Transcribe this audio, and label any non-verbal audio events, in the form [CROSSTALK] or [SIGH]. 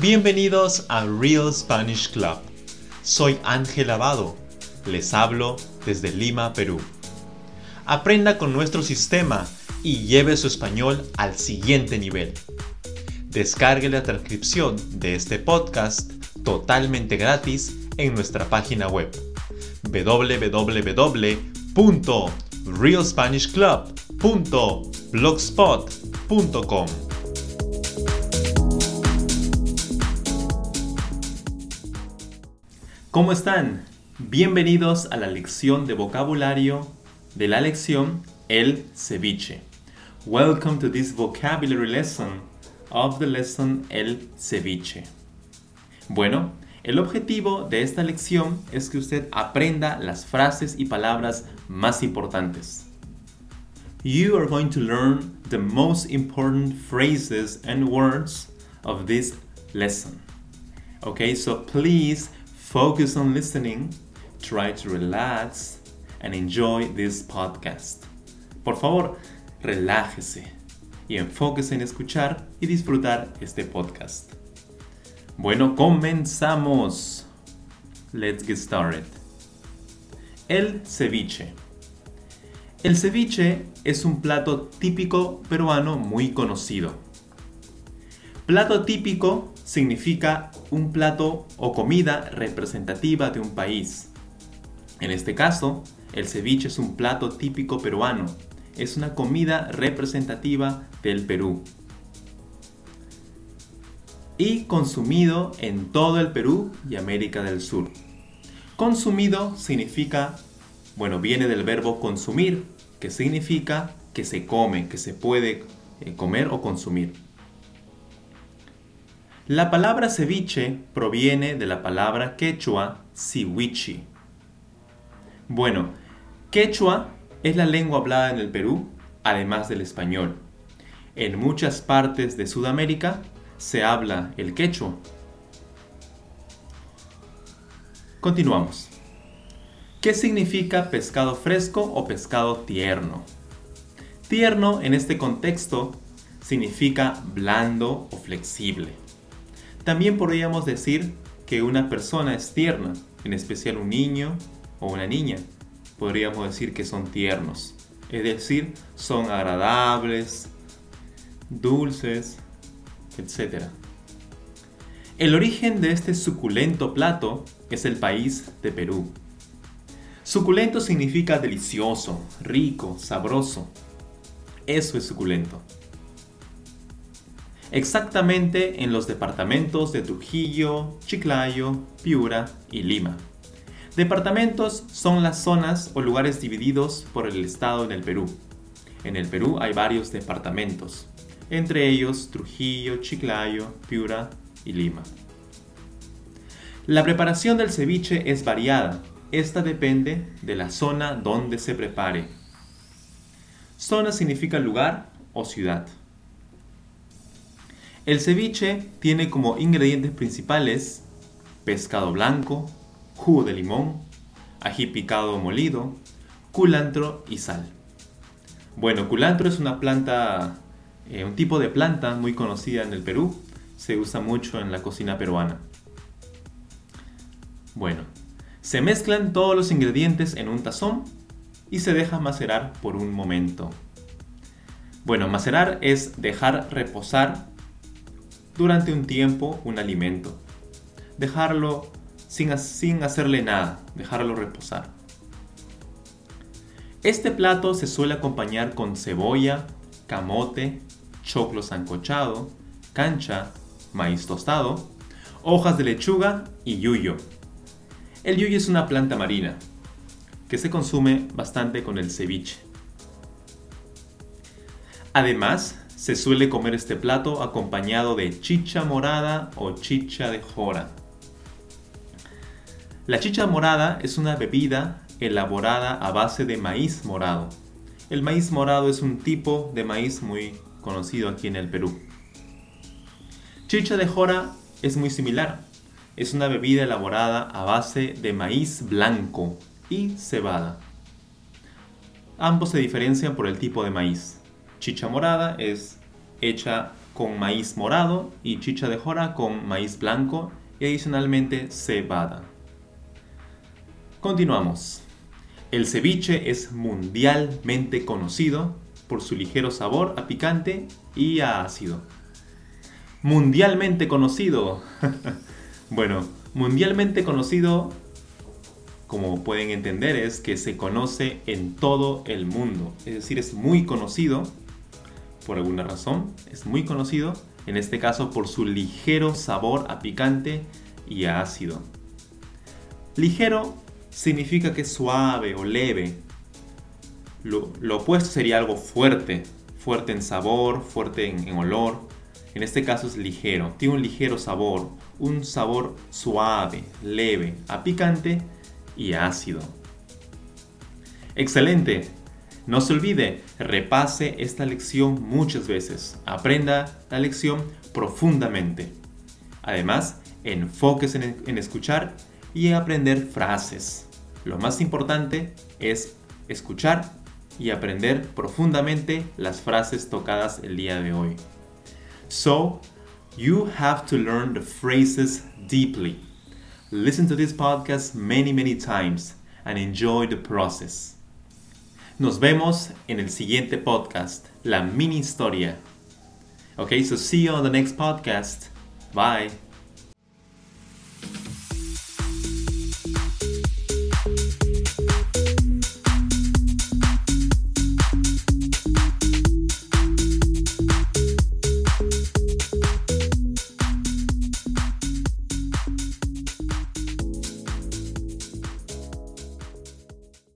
Bienvenidos a Real Spanish Club. Soy Ángel Abado. Les hablo desde Lima, Perú. Aprenda con nuestro sistema y lleve su español al siguiente nivel. Descargue la transcripción de este podcast totalmente gratis en nuestra página web www.realspanishclub.blogspot.com. ¿Cómo están? Bienvenidos a la lección de vocabulario de la lección El ceviche. Welcome to this vocabulary lesson of the lesson El ceviche. Bueno, el objetivo de esta lección es que usted aprenda las frases y palabras más importantes. You are going to learn the most important phrases and words of this lesson. Okay, so please Focus on listening, try to relax, and enjoy this podcast. Por favor, relájese y enfóquese en escuchar y disfrutar este podcast. Bueno, comenzamos. Let's get started. El ceviche. El ceviche es un plato típico peruano muy conocido. Plato típico significa un plato o comida representativa de un país. En este caso, el ceviche es un plato típico peruano. Es una comida representativa del Perú. Y consumido en todo el Perú y América del Sur. Consumido significa, bueno, viene del verbo consumir, que significa que se come, que se puede eh, comer o consumir. La palabra ceviche proviene de la palabra quechua siwichi. Bueno, quechua es la lengua hablada en el Perú, además del español. En muchas partes de Sudamérica se habla el quechua. Continuamos. ¿Qué significa pescado fresco o pescado tierno? Tierno en este contexto significa blando o flexible. También podríamos decir que una persona es tierna, en especial un niño o una niña. Podríamos decir que son tiernos, es decir, son agradables, dulces, etc. El origen de este suculento plato es el país de Perú. Suculento significa delicioso, rico, sabroso. Eso es suculento exactamente en los departamentos de Trujillo, Chiclayo, Piura y Lima. Departamentos son las zonas o lugares divididos por el Estado en el Perú. En el Perú hay varios departamentos, entre ellos Trujillo, Chiclayo, Piura y Lima. La preparación del ceviche es variada. Esta depende de la zona donde se prepare. Zona significa lugar o ciudad. El ceviche tiene como ingredientes principales pescado blanco, jugo de limón, ají picado molido, culantro y sal. Bueno, culantro es una planta, eh, un tipo de planta muy conocida en el Perú, se usa mucho en la cocina peruana. Bueno, se mezclan todos los ingredientes en un tazón y se deja macerar por un momento. Bueno, macerar es dejar reposar durante un tiempo un alimento. Dejarlo sin, sin hacerle nada, dejarlo reposar. Este plato se suele acompañar con cebolla, camote, choclo sancochado, cancha, maíz tostado, hojas de lechuga y yuyo. El yuyo es una planta marina que se consume bastante con el ceviche. Además, se suele comer este plato acompañado de chicha morada o chicha de jora. La chicha morada es una bebida elaborada a base de maíz morado. El maíz morado es un tipo de maíz muy conocido aquí en el Perú. Chicha de jora es muy similar. Es una bebida elaborada a base de maíz blanco y cebada. Ambos se diferencian por el tipo de maíz. Chicha morada es hecha con maíz morado y chicha de jora con maíz blanco y adicionalmente cebada. Continuamos. El ceviche es mundialmente conocido por su ligero sabor a picante y a ácido. Mundialmente conocido. [LAUGHS] bueno, mundialmente conocido, como pueden entender, es que se conoce en todo el mundo. Es decir, es muy conocido, por alguna razón, es muy conocido, en este caso por su ligero sabor a picante y a ácido. Ligero significa que es suave o leve, lo, opuesto sería algo fuerte, fuerte en sabor, fuerte en, en olor. En este caso es ligero, tiene un ligero sabor, un sabor suave, leve, a picante y ácido. Excelente. No se olvide, repase esta lección muchas veces. Aprenda la lección profundamente. Además, enfóquese en, en escuchar y aprender frases. Lo más importante es escuchar y aprender profundamente las frases tocadas el día de hoy. So, you have to learn the phrases deeply. Listen to this podcast many, many times and enjoy the process. Nos vemos en el siguiente podcast, la mini historia. Okay, so see you on the next podcast. Bye.